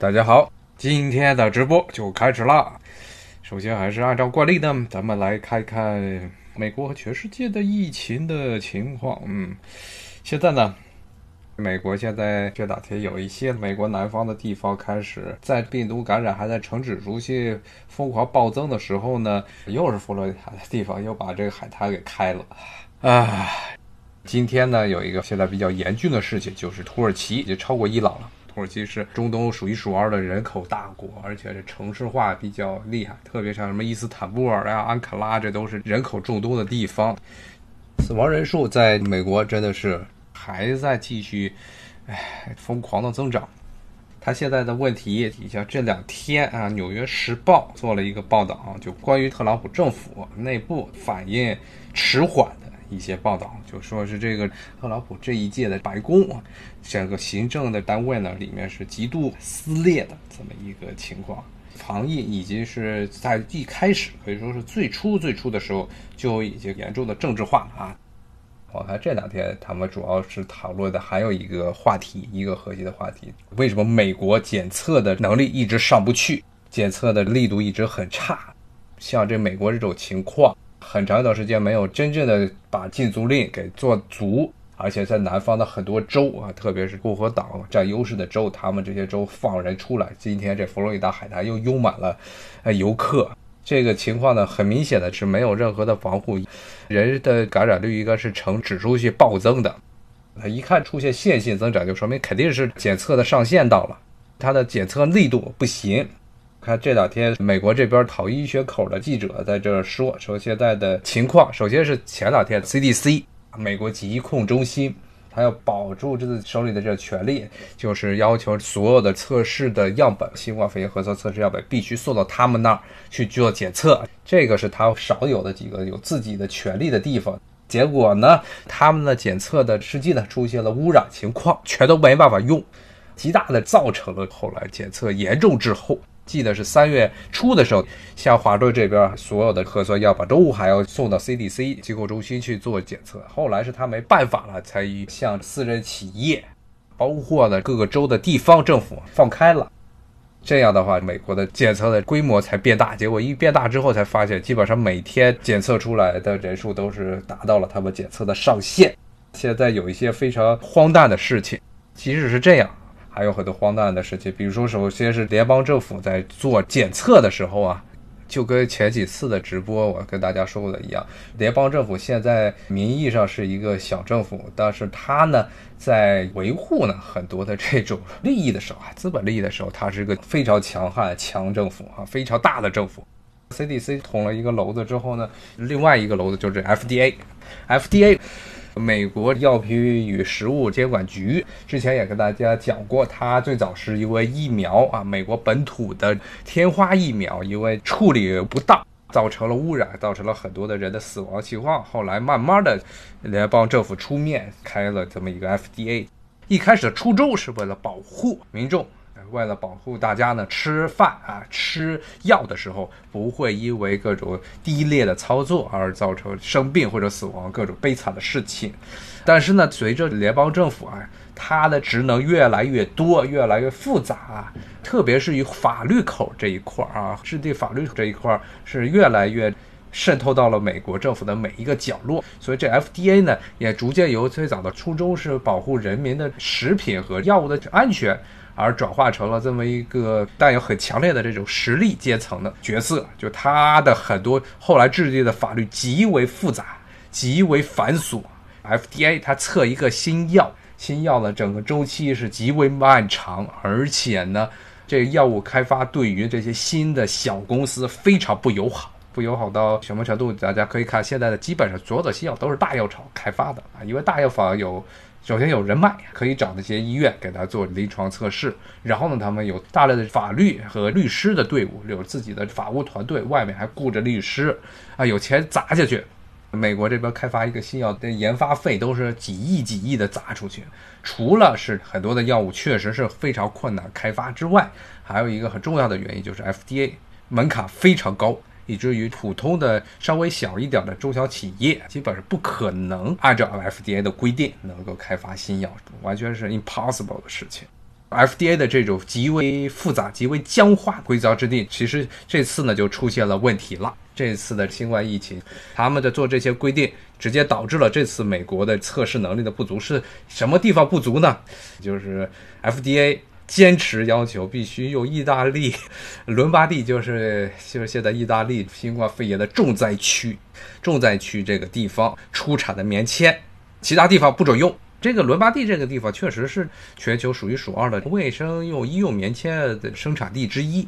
大家好，今天的直播就开始啦。首先还是按照惯例呢，咱们来看看美国和全世界的疫情的情况。嗯，现在呢，美国现在这两天有一些美国南方的地方开始在病毒感染还在呈指数性疯狂暴增的时候呢，又是佛罗里达的地方又把这个海滩给开了。啊，今天呢有一个现在比较严峻的事情，就是土耳其已经超过伊朗了。土耳其是中东数一数二的人口大国，而且这城市化比较厉害，特别像什么伊斯坦布尔呀、安卡拉，这都是人口众多的地方。死亡人数在美国真的是还在继续，哎，疯狂的增长。他现在的问题，你像这两天啊，《纽约时报》做了一个报道，就关于特朗普政府内部反应迟缓的。一些报道就说是这个特朗普这一届的白宫，整个行政的单位呢，里面是极度撕裂的这么一个情况。防疫已经是在一开始可以说是最初最初的时候就已经严重的政治化了啊。我看这两天他们主要是讨论的还有一个话题，一个核心的话题：为什么美国检测的能力一直上不去，检测的力度一直很差？像这美国这种情况。很长一段时间没有真正的把禁足令给做足，而且在南方的很多州啊，特别是共和党占优势的州，他们这些州放人出来。今天这佛罗里达海滩又拥满了呃游客，这个情况呢，很明显的是没有任何的防护，人的感染率应该是呈指数性暴增的。他一看出现线性增长，就说明肯定是检测的上限到了，它的检测力度不行。看这两天，美国这边讨医学口的记者在这说说现在的情况。首先是前两天，CDC 美国疾控中心，他要保住这个手里的这个权利，就是要求所有的测试的样本，新冠肺炎核酸测试样本必须送到他们那儿去做检测。这个是他少有的几个有自己的权利的地方。结果呢，他们的检测的试剂呢出现了污染情况，全都没办法用，极大的造成了后来检测严重滞后。记得是三月初的时候，像华顿这边所有的核酸样本都还要送到 CDC 疾控中心去做检测。后来是他没办法了，才向私人企业，包括呢各个州的地方政府放开了。这样的话，美国的检测的规模才变大。结果一变大之后，才发现基本上每天检测出来的人数都是达到了他们检测的上限。现在有一些非常荒诞的事情，即使是这样。还有很多荒诞的事情，比如说，首先是联邦政府在做检测的时候啊，就跟前几次的直播我跟大家说过的一样，联邦政府现在名义上是一个小政府，但是他呢在维护呢很多的这种利益的时候啊，资本利益的时候，它是一个非常强悍强政府啊，非常大的政府。CDC 捅了一个篓子之后呢，另外一个篓子就是 FDA，FDA。美国药品与食物监管局之前也跟大家讲过，它最早是因为疫苗啊，美国本土的天花疫苗因为处理不当，造成了污染，造成了很多的人的死亡情况。后来慢慢的，联邦政府出面开了这么一个 FDA，一开始的初衷是为了保护民众。为了保护大家呢，吃饭啊、吃药的时候不会因为各种低劣的操作而造成生病或者死亡各种悲惨的事情。但是呢，随着联邦政府啊，它的职能越来越多、越来越复杂，特别是与法律口这一块儿啊，制定法律这一块儿是越来越渗透到了美国政府的每一个角落。所以这 FDA 呢，也逐渐由最早的初衷是保护人民的食品和药物的安全。而转化成了这么一个带有很强烈的这种实力阶层的角色，就他的很多后来制定的法律极为复杂，极为繁琐。FDA 它测一个新药，新药的整个周期是极为漫长，而且呢，这个药物开发对于这些新的小公司非常不友好，不友好到什么程度？大家可以看现在的基本上所有的新药都是大药厂开发的啊，因为大药房有。首先有人脉，可以找那些医院给他做临床测试。然后呢，他们有大量的法律和律师的队伍，有自己的法务团队，外面还雇着律师啊，有钱砸下去。美国这边开发一个新药的研发费都是几亿几亿的砸出去。除了是很多的药物确实是非常困难开发之外，还有一个很重要的原因就是 FDA 门槛非常高。以至于普通的稍微小一点的中小企业，基本上不可能按照 FDA 的规定能够开发新药，完全是 impossible 的事情。FDA 的这种极为复杂、极为僵化规则制定，其实这次呢就出现了问题了。这次的新冠疫情，他们的做这些规定，直接导致了这次美国的测试能力的不足。是什么地方不足呢？就是 FDA 坚持要求必须用意大利 伦巴第，就是就是现在意大利新冠肺炎的重灾区，重灾区这个地方出产的棉签，其他地方不准用。这个伦巴第这个地方确实是全球数一数二的卫生用医用棉签的生产地之一，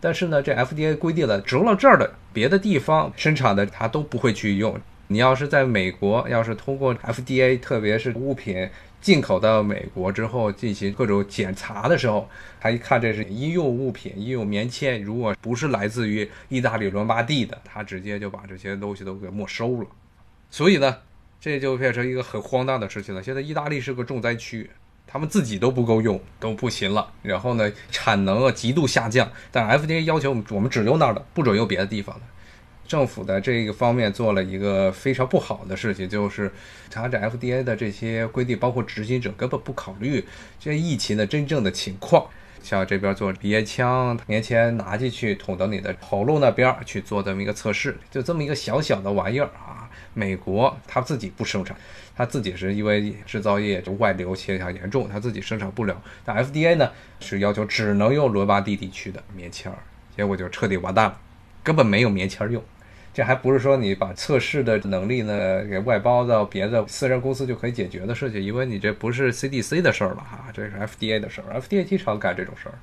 但是呢，这 FDA 规定了，除了这儿的别的地方生产的，它都不会去用。你要是在美国，要是通过 FDA，特别是物品进口到美国之后进行各种检查的时候，他一看这是医用物品、医用棉签，如果不是来自于意大利伦巴第的，他直接就把这些东西都给没收了。所以呢。这就变成一个很荒诞的事情了。现在意大利是个重灾区，他们自己都不够用，都不行了。然后呢，产能啊极度下降。但 FDA 要求我们只用那儿的，不准用别的地方的。政府的这个方面做了一个非常不好的事情，就是他这 FDA 的这些规定，包括执行者根本不考虑这疫情的真正的情况。像这边做鼻咽腔棉签拿进去捅到你的喉咙那边去做这么一个测试，就这么一个小小的玩意儿啊。美国他自己不生产，他自己是因为制造业就外流现象严重，他自己生产不了。但 FDA 呢是要求只能用伦巴第地区的棉签儿，结果就彻底完蛋了，根本没有棉签儿用。这还不是说你把测试的能力呢给外包到别的私人公司就可以解决的事情，因为你这不是 CDC 的事儿了哈，这是 FDA 的事儿，FDA 经常干这种事儿。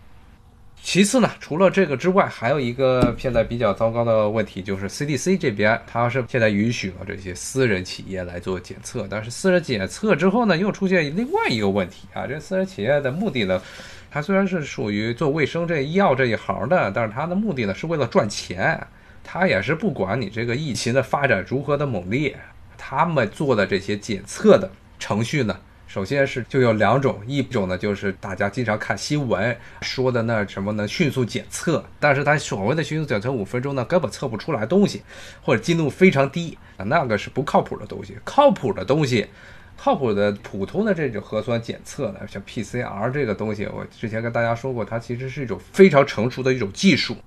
其次呢，除了这个之外，还有一个现在比较糟糕的问题，就是 CDC 这边它是现在允许了这些私人企业来做检测，但是私人检测之后呢，又出现另外一个问题啊，这私人企业的目的呢，它虽然是属于做卫生这医药这一行的，但是它的目的呢是为了赚钱，他也是不管你这个疫情的发展如何的猛烈，他们做的这些检测的程序呢。首先是就有两种，一种呢就是大家经常看新闻说的那什么呢，迅速检测，但是它所谓的迅速检测五分钟呢，根本测不出来东西，或者精度非常低，那个是不靠谱的东西。靠谱的东西，靠谱的普通的这种核酸检测呢，像 PCR 这个东西，我之前跟大家说过，它其实是一种非常成熟的一种技术。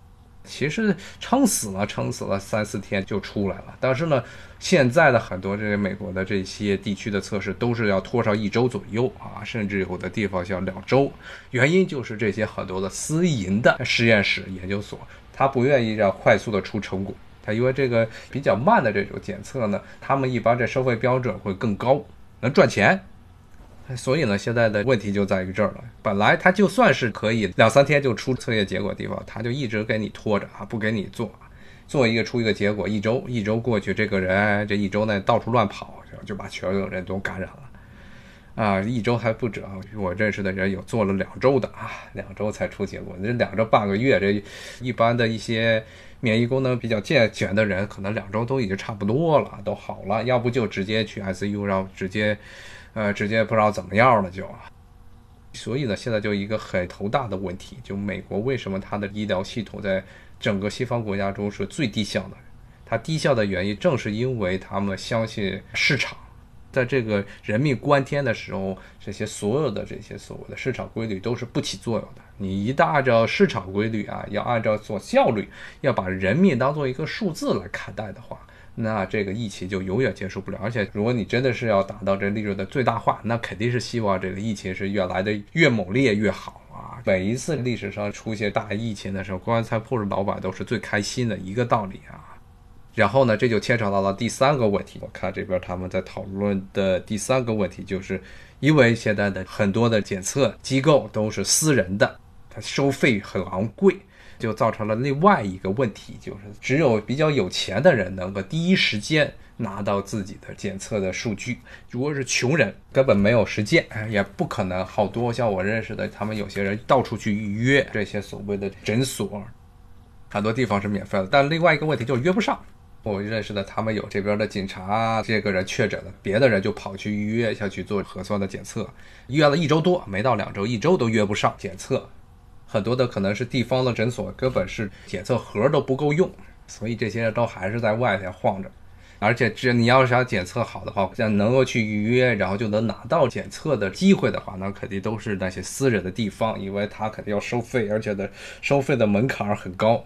其实撑死了，撑死了三四天就出来了。但是呢，现在的很多这些美国的这些地区的测试都是要拖上一周左右啊，甚至有的地方像两周。原因就是这些很多的私营的实验室、研究所，他不愿意让快速的出成果，他因为这个比较慢的这种检测呢，他们一般这收费标准会更高，能赚钱。所以呢，现在的问题就在于这儿了。本来他就算是可以两三天就出测验结果的地方，他就一直给你拖着啊，不给你做，做一个出一个结果，一周一周过去，这个人这一周呢到处乱跑，就把所有人都感染了。啊，一周还不止啊，我认识的人有做了两周的啊，两周才出结果，这两周半个月，这一般的一些免疫功能比较健全的人，可能两周都已经差不多了，都好了，要不就直接去 ICU，然后直接。呃，直接不知道怎么样了就，所以呢，现在就一个很头大的问题，就美国为什么它的医疗系统在整个西方国家中是最低效的？它低效的原因正是因为他们相信市场，在这个人命关天的时候，这些所有的这些所谓的市场规律都是不起作用的。你一旦按照市场规律啊，要按照做效率，要把人命当做一个数字来看待的话。那这个疫情就永远结束不了，而且如果你真的是要达到这利润的最大化，那肯定是希望这个疫情是越来的越猛烈越好啊！每一次历史上出现大疫情的时候，棺材铺的老板都是最开心的一个道理啊。然后呢，这就牵扯到了第三个问题，我看这边他们在讨论的第三个问题，就是因为现在的很多的检测机构都是私人的，它收费很昂贵。就造成了另外一个问题，就是只有比较有钱的人能够第一时间拿到自己的检测的数据。如果是穷人，根本没有时间，也不可能。好多像我认识的，他们有些人到处去预约这些所谓的诊所，很多地方是免费的。但另外一个问题就是约不上。我认识的，他们有这边的警察，这个人确诊了，别的人就跑去预约，要去做核酸的检测，约了一周多，没到两周，一周都约不上检测。很多的可能是地方的诊所根本是检测盒都不够用，所以这些都还是在外面晃着。而且这你要是想检测好的话，像能够去预约，然后就能拿到检测的机会的话，那肯定都是那些私人的地方，因为他肯定要收费，而且的收费的门槛很高。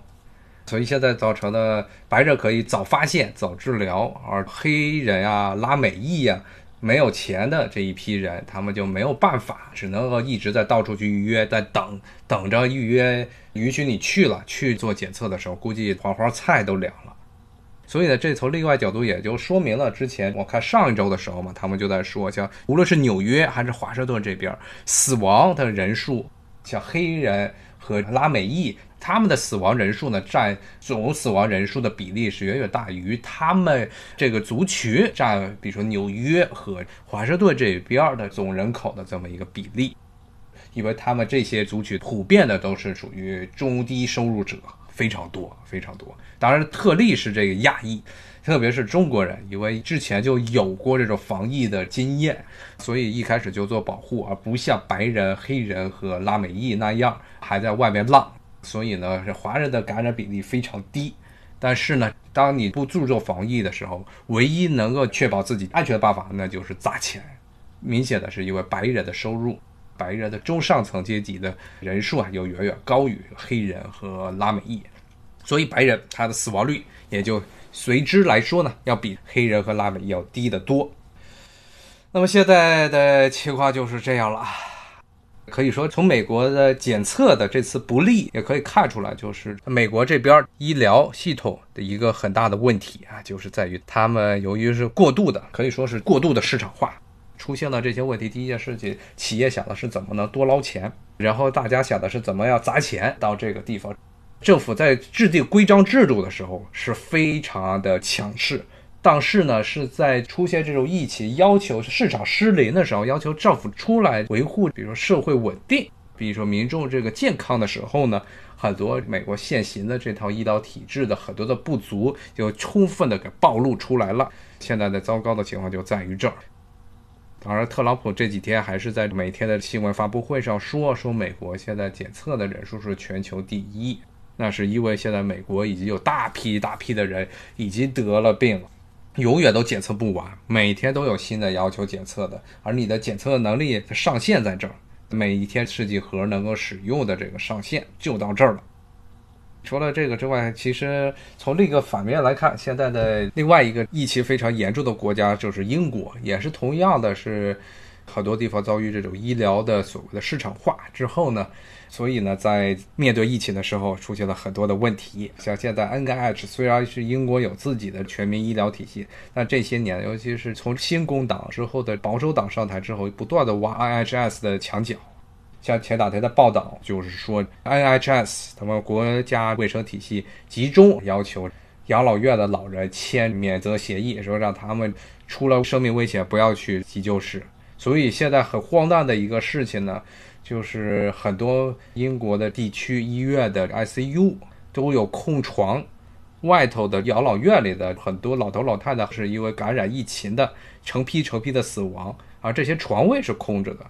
所以现在造成的白人可以早发现、早治疗，而黑人啊、拉美裔啊、没有钱的这一批人，他们就没有办法，只能够一直在到处去预约，在等等着预约允许你去了去做检测的时候，估计黄花菜都凉了。所以呢，这从另外角度也就说明了，之前我看上一周的时候嘛，他们就在说，像无论是纽约还是华盛顿这边，死亡的人数，像黑人和拉美裔。他们的死亡人数呢，占总死亡人数的比例是远远大于他们这个族群占，比如说纽约和华盛顿这边的总人口的这么一个比例，因为他们这些族群普遍的都是属于中低收入者，非常多非常多。当然，特例是这个亚裔，特别是中国人，因为之前就有过这种防疫的经验，所以一开始就做保护，而不像白人、黑人和拉美裔那样还在外面浪。所以呢，这华人的感染比例非常低。但是呢，当你不注重防疫的时候，唯一能够确保自己安全的办法，那就是砸钱。明显的是，因为白人的收入，白人的中上层阶级的人数啊，又远远高于黑人和拉美裔，所以白人他的死亡率也就随之来说呢，要比黑人和拉美裔要低得多。那么现在的情况就是这样了。可以说，从美国的检测的这次不利，也可以看出来，就是美国这边医疗系统的一个很大的问题啊，就是在于他们由于是过度的，可以说是过度的市场化，出现了这些问题。第一件事情，企业想的是怎么能多捞钱，然后大家想的是怎么样砸钱到这个地方。政府在制定规章制度的时候是非常的强势。但是呢，是在出现这种疫情，要求市场失灵的时候，要求政府出来维护，比如说社会稳定，比如说民众这个健康的时候呢，很多美国现行的这套医疗体制的很多的不足就充分的给暴露出来了。现在的糟糕的情况就在于这儿。当然，特朗普这几天还是在每天的新闻发布会上说，说美国现在检测的人数是全球第一，那是因为现在美国已经有大批大批的人已经得了病了。永远都检测不完，每天都有新的要求检测的，而你的检测能力上限在这儿，每一天试剂盒能够使用的这个上限就到这儿了。除了这个之外，其实从另一个反面来看，现在的另外一个疫情非常严重的国家就是英国，也是同样的是。很多地方遭遇这种医疗的所谓的市场化之后呢，所以呢，在面对疫情的时候出现了很多的问题。像现在 NIH 虽然是英国有自己的全民医疗体系，但这些年，尤其是从新工党之后的保守党上台之后，不断的挖 NHS 的墙角。像前两天的报道就是说，NHS 他们国家卫生体系集中要求养老院的老人签免责协议，说让他们出了生命危险不要去急救室。所以现在很荒诞的一个事情呢，就是很多英国的地区医院的 ICU 都有空床，外头的养老院里的很多老头老太太是因为感染疫情的成批成批的死亡，而这些床位是空着的。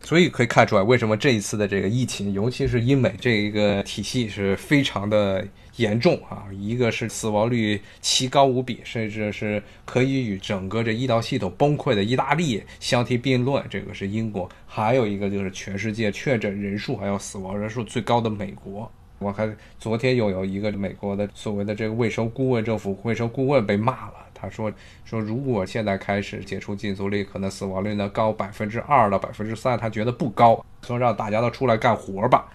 所以可以看出来，为什么这一次的这个疫情，尤其是英美这一个体系是非常的严重啊！一个是死亡率奇高无比，甚至是可以与整个这医疗系统崩溃的意大利相提并论。这个是英国，还有一个就是全世界确诊人数还有死亡人数最高的美国。我看昨天又有一个美国的所谓的这个卫生顾问，政府卫生顾问被骂了。他说：“说如果现在开始解除禁足令，可能死亡率呢高百分之二到百分之三。他觉得不高，说让大家都出来干活吧。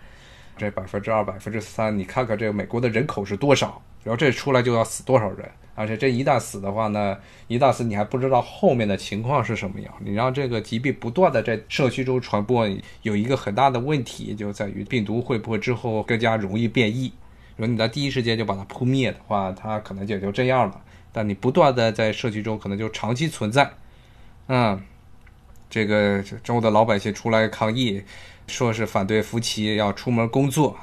这百分之二、百分之三，你看看这个美国的人口是多少？然后这出来就要死多少人？而且这一旦死的话呢，一旦死你还不知道后面的情况是什么样。你让这个疾病不断的在社区中传播，有一个很大的问题就在于病毒会不会之后更加容易变异？如果你在第一时间就把它扑灭的话，它可能也就这样了。”但你不断的在社区中，可能就长期存在。嗯，这个州的老百姓出来抗议，说是反对夫妻要出门工作。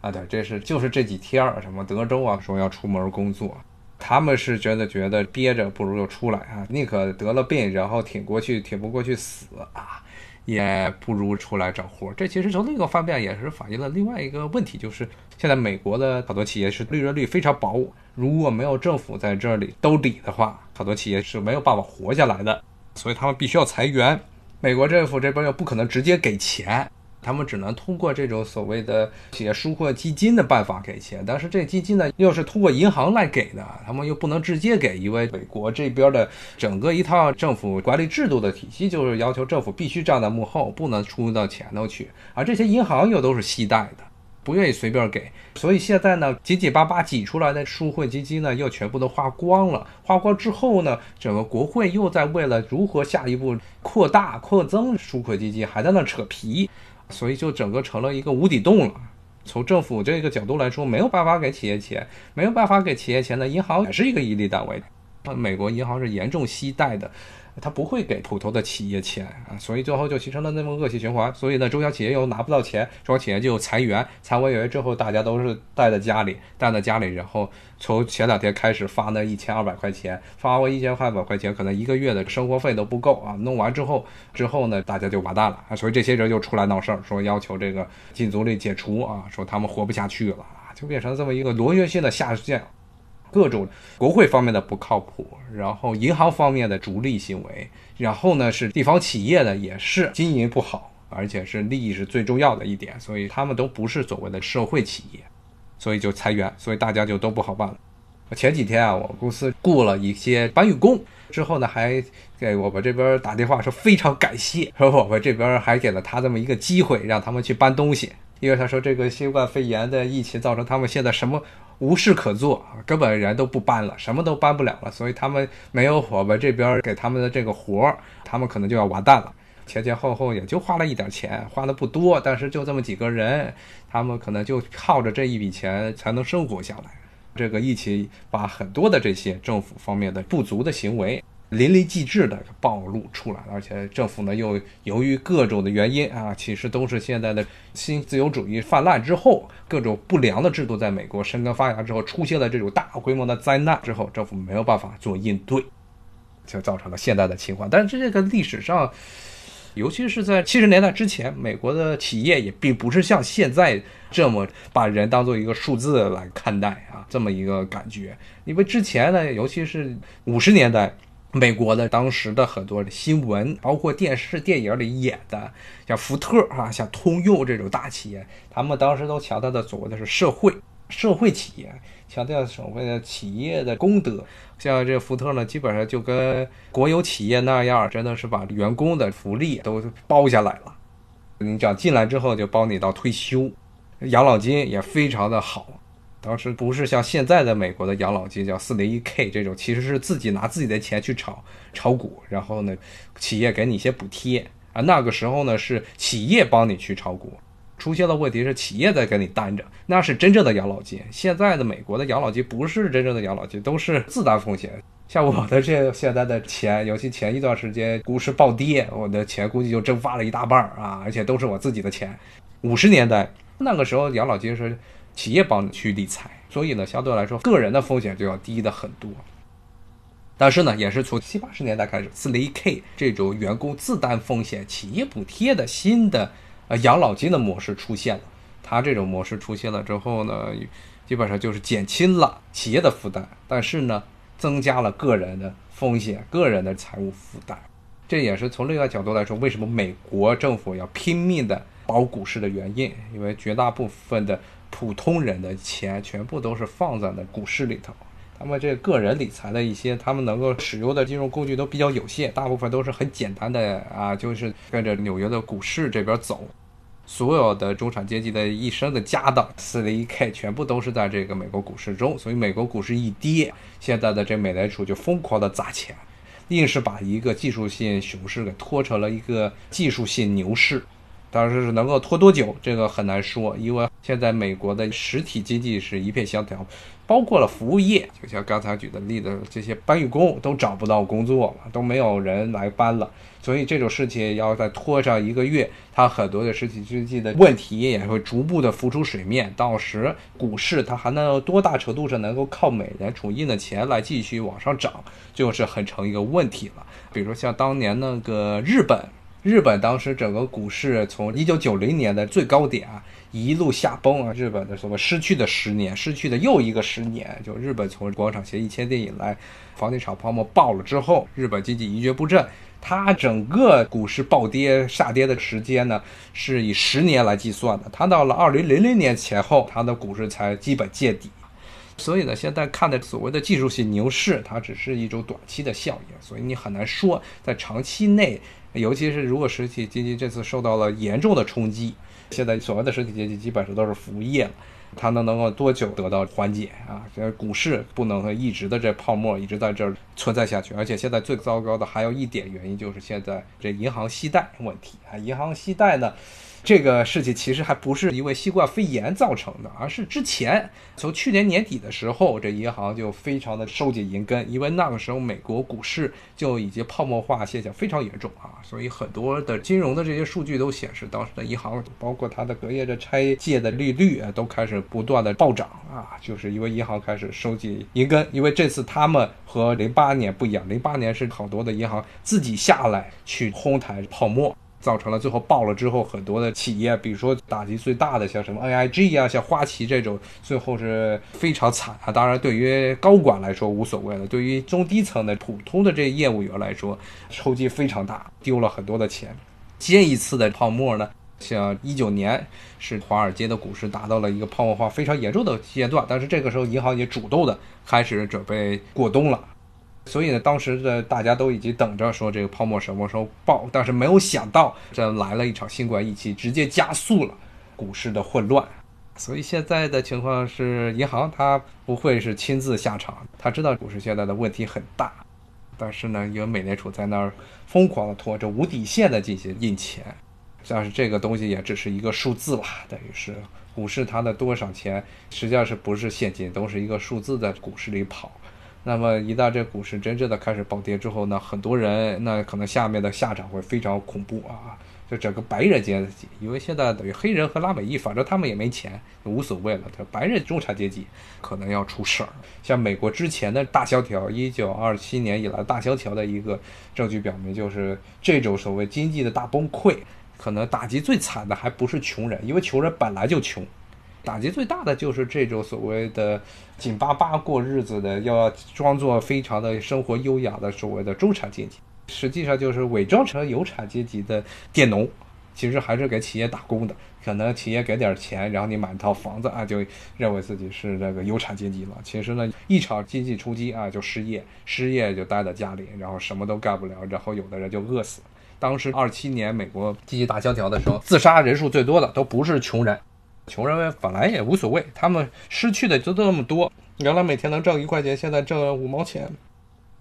啊，对，这是就是这几天儿，什么德州啊，说要出门工作，他们是觉得觉得憋着不如就出来啊，宁可得了病，然后挺过去，挺不过去死啊，也不如出来找活。这其实从另一个方面也是反映了另外一个问题，就是现在美国的好多企业是利润率非常薄。如果没有政府在这里兜底的话，很多企业是没有办法活下来的，所以他们必须要裁员。美国政府这边又不可能直接给钱。他们只能通过这种所谓的企业纾困基金的办法给钱，但是这基金呢又是通过银行来给的，他们又不能直接给，因为美国这边的整个一套政府管理制度的体系就是要求政府必须站在幕后，不能出到前头去，而这些银行又都是息贷的，不愿意随便给，所以现在呢，紧紧巴巴挤出来的纾困基金呢又全部都花光了，花光之后呢，整个国会又在为了如何下一步扩大扩增纾困基金还在那扯皮。所以就整个成了一个无底洞了。从政府这个角度来说，没有办法给企业钱，没有办法给企业钱的银行也是一个盈利单位。美国银行是严重息贷的。他不会给普通的企业钱啊，所以最后就形成了那么恶性循环。所以呢，中小企业又拿不到钱，中小企业就裁员，裁完员之后，大家都是待在家里，待在家里，然后从前两天开始发那一千二百块钱，发完一千二百块钱，可能一个月的生活费都不够啊。弄完之后，之后呢，大家就完蛋了啊。所以这些人又出来闹事儿，说要求这个禁足令解除啊，说他们活不下去了，就变成这么一个螺旋性的下降。各种国会方面的不靠谱，然后银行方面的逐利行为，然后呢是地方企业的也是经营不好，而且是利益是最重要的一点，所以他们都不是所谓的社会企业，所以就裁员，所以大家就都不好办了。前几天啊，我公司雇了一些搬运工，之后呢还给我们这边打电话说非常感谢，说我们这边还给了他这么一个机会，让他们去搬东西，因为他说这个新冠肺炎的疫情造成他们现在什么。无事可做根本人都不搬了，什么都搬不了了，所以他们没有我们这边给他们的这个活儿，他们可能就要完蛋了。前前后后也就花了一点钱，花的不多，但是就这么几个人，他们可能就靠着这一笔钱才能生活下来。这个疫情把很多的这些政府方面的不足的行为。淋漓尽致的暴露出来，而且政府呢又由于各种的原因啊，其实都是现在的新自由主义泛滥之后，各种不良的制度在美国生根发芽之后，出现了这种大规模的灾难之后，政府没有办法做应对，就造成了现在的情况。但是这个历史上，尤其是在七十年代之前，美国的企业也并不是像现在这么把人当做一个数字来看待啊，这么一个感觉。因为之前呢，尤其是五十年代。美国的当时的很多的新闻，包括电视、电影里演的，像福特啊，像通用这种大企业，他们当时都强调的所谓的是社会社会企业，强调所谓的企业的功德。像这福特呢，基本上就跟国有企业那样，真的是把员工的福利都包下来了。你只要进来之后，就包你到退休，养老金也非常的好。当时不是像现在的美国的养老金叫四零一 K 这种，其实是自己拿自己的钱去炒炒股，然后呢，企业给你一些补贴啊。那个时候呢，是企业帮你去炒股，出现了问题是企业在给你担着，那是真正的养老金。现在的美国的养老金不是真正的养老金，都是自担风险。像我的这现在的钱，尤其前一段时间股市暴跌，我的钱估计就蒸发了一大半儿啊，而且都是我自己的钱。五十年代那个时候养老金是。企业帮你去理财，所以呢，相对来说，个人的风险就要低的很多。但是呢，也是从七八十年代开始，四零一 K 这种员工自担风险、企业补贴的新的呃养老金的模式出现了。它这种模式出现了之后呢，基本上就是减轻了企业的负担，但是呢，增加了个人的风险、个人的财务负担。这也是从另外角度来说，为什么美国政府要拼命的保股市的原因，因为绝大部分的。普通人的钱全部都是放在了股市里头，他们这个人理财的一些，他们能够使用的金融工具都比较有限，大部分都是很简单的啊，就是跟着纽约的股市这边走。所有的中产阶级的一生的家当，四零一 K 全部都是在这个美国股市中，所以美国股市一跌，现在的这美联储就疯狂的砸钱，硬是把一个技术性熊市给拖成了一个技术性牛市。但是能够拖多久，这个很难说，因为现在美国的实体经济是一片萧条，包括了服务业，就像刚才举的例子，这些搬运工都找不到工作了，都没有人来搬了，所以这种事情要再拖上一个月，它很多的实体经济的问题也会逐步的浮出水面，到时股市它还能多大程度上能够靠美联储印的钱来继续往上涨，就是很成一个问题了。比如说像当年那个日本。日本当时整个股市从一九九零年的最高点啊，一路下崩啊，日本的所谓失去的十年，失去的又一个十年，就日本从广场协议签订以来，房地产泡沫爆了之后，日本经济一蹶不振，它整个股市暴跌下跌的时间呢，是以十年来计算的，它到了二零零零年前后，它的股市才基本见底。所以呢，现在看的所谓的技术性牛市，它只是一种短期的效应，所以你很难说在长期内，尤其是如果实体经济这次受到了严重的冲击，现在所谓的实体经济基本上都是服务业了，它能能够多久得到缓解啊？这股市不能一直的这泡沫一直在这儿存在下去，而且现在最糟糕的还有一点原因就是现在这银行息贷问题啊，银行息贷呢。这个事情其实还不是因为新冠肺炎造成的，而是之前从去年年底的时候，这银行就非常的收紧银根，因为那个时候美国股市就已经泡沫化现象非常严重啊，所以很多的金融的这些数据都显示，当时的银行包括它的隔夜的拆借的利率啊，都开始不断的暴涨啊，就是因为银行开始收紧银根，因为这次他们和零八年不一样，零八年是好多的银行自己下来去哄抬泡沫。造成了最后爆了之后，很多的企业，比如说打击最大的，像什么 NIG 啊，像花旗这种，最后是非常惨啊。当然，对于高管来说无所谓了，对于中低层的普通的这业务员来说，冲击非常大，丢了很多的钱。接一次的泡沫呢，像一九年是华尔街的股市达到了一个泡沫化非常严重的阶段，但是这个时候银行也主动的开始准备过冬了。所以呢，当时的大家都已经等着说这个泡沫什么时候爆，但是没有想到这来了一场新冠疫情，直接加速了股市的混乱。所以现在的情况是，银行它不会是亲自下场，他知道股市现在的问题很大，但是呢，因为美联储在那儿疯狂的拖着无底线的进行印钱，像是这个东西也只是一个数字吧，等于是股市它的多少钱，实际上是不是现金，都是一个数字在股市里跑。那么一旦这股市真正的开始暴跌之后呢，很多人那可能下面的下场会非常恐怖啊！就整个白人阶级，因为现在等于黑人和拉美裔，反正他们也没钱，无所谓了。他白人中产阶级可能要出事儿。像美国之前的大萧条，一九二七年以来大萧条的一个证据表明，就是这种所谓经济的大崩溃，可能打击最惨的还不是穷人，因为穷人本来就穷。打击最大的就是这种所谓的紧巴巴过日子的，要装作非常的生活优雅的所谓的中产阶级，实际上就是伪装成有产阶级的佃农，其实还是给企业打工的。可能企业给点钱，然后你买一套房子啊，就认为自己是那个有产阶级了。其实呢，一场经济冲击啊，就失业，失业就待在家里，然后什么都干不了，然后有的人就饿死。当时二七年美国经济大萧条的时候，自杀人数最多的都不是穷人。穷人本来也无所谓，他们失去的就这么多。原来每天能挣一块钱，现在挣五毛钱；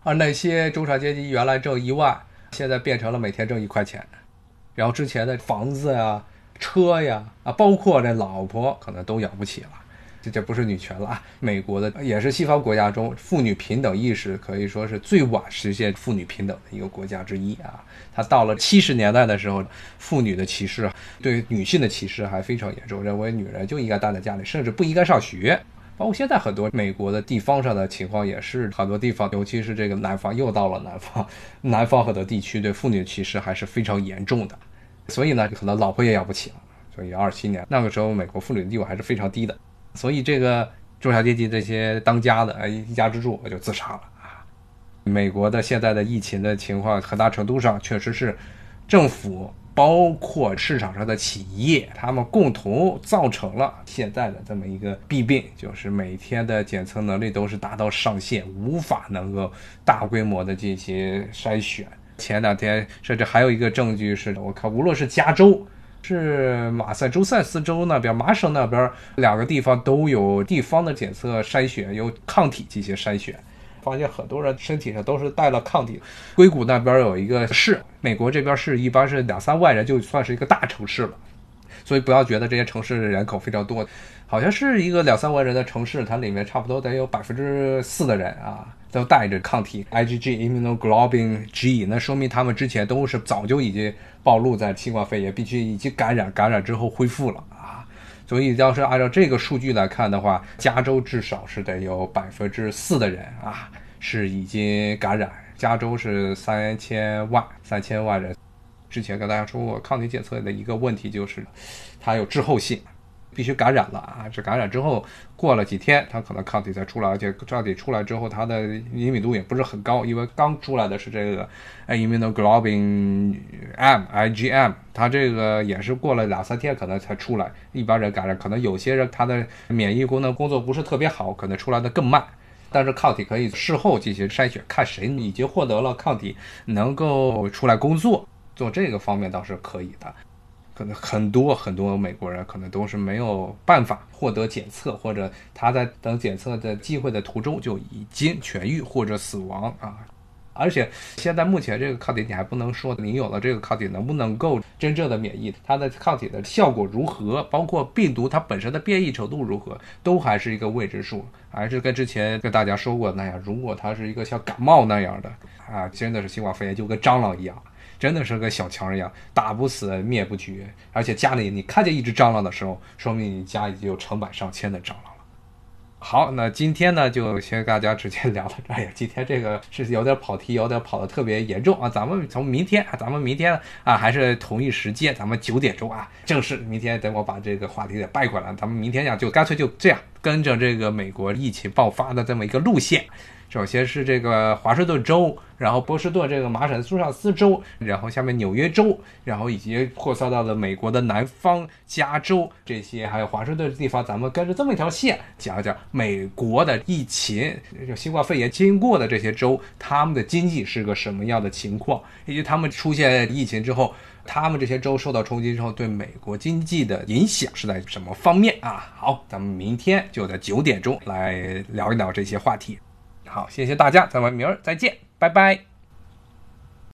而那些中产阶级原来挣一万，现在变成了每天挣一块钱。然后之前的房子呀、车呀啊，包括这老婆，可能都养不起了。这这不是女权了啊！美国的也是西方国家中妇女平等意识可以说是最晚实现妇女平等的一个国家之一啊。它到了七十年代的时候，妇女的歧视对女性的歧视还非常严重，认为女人就应该待在家里，甚至不应该上学。包括现在很多美国的地方上的情况也是，很多地方，尤其是这个南方，又到了南方，南方很多地区对妇女的歧视还是非常严重的。所以呢，可能老婆也养不起了。所以二七年那个时候，美国妇女的地位还是非常低的。所以，这个中小阶级这些当家的，哎，一家之主我就自杀了啊！美国的现在的疫情的情况，很大程度上确实是政府包括市场上的企业，他们共同造成了现在的这么一个弊病，就是每天的检测能力都是达到上限，无法能够大规模的进行筛选。前两天甚至还有一个证据是，我看无论是加州。是马萨诸塞斯州那边、麻省那边两个地方都有地方的检测筛选，有抗体进行筛选，发现很多人身体上都是带了抗体。硅谷那边有一个市，美国这边市一般是两三万人就算是一个大城市了，所以不要觉得这些城市人口非常多，好像是一个两三万人的城市，它里面差不多得有百分之四的人啊。都带着抗体，IgG immunoglobulin G，那说明他们之前都是早就已经暴露在新冠肺炎，必须已经感染，感染之后恢复了啊。所以要是按照这个数据来看的话，加州至少是得有百分之四的人啊是已经感染。加州是三千万，三千万人。之前跟大家说过，抗体检测的一个问题就是它有滞后性。必须感染了啊！这感染之后过了几天，它可能抗体才出来，而且抗体出来之后，它的灵敏度也不是很高，因为刚出来的是这个 immunoglobulin M（IgM），它这个也是过了两三天可能才出来。一般人感染，可能有些人他的免疫功能工作不是特别好，可能出来的更慢。但是抗体可以事后进行筛选，看谁已经获得了抗体，能够出来工作，做这个方面倒是可以的。可能很多很多美国人可能都是没有办法获得检测，或者他在等检测的机会的途中就已经痊愈或者死亡啊！而且现在目前这个抗体你还不能说你有了这个抗体能不能够真正的免疫，它的抗体的效果如何，包括病毒它本身的变异程度如何，都还是一个未知数。还是跟之前跟大家说过那样，如果它是一个像感冒那样的啊，真的是新冠肺炎就跟蟑螂一样。真的是个小强一样，打不死，灭不绝。而且家里你看见一只蟑螂的时候，说明你家已经有成百上千的蟑螂了。好，那今天呢，就先跟大家直接聊到这。哎呀，今天这个是有点跑题，有点跑的特别严重啊。咱们从明天啊，咱们明天啊，还是同一时间，咱们九点钟啊，正式。明天等我把这个话题给掰过来，咱们明天讲就干脆就这样，跟着这个美国疫情爆发的这么一个路线。首先是这个华盛顿州，然后波士顿这个马萨诸塞州州，然后下面纽约州，然后以及扩散到了美国的南方加州这些，还有华盛顿的地方，咱们跟着这么一条线讲讲美国的疫情，就新冠肺炎经过的这些州，他们的经济是个什么样的情况，以及他们出现疫情之后，他们这些州受到冲击之后对美国经济的影响是在什么方面啊？好，咱们明天就在九点钟来聊一聊这些话题。好，谢谢大家，咱们明儿再见，拜拜。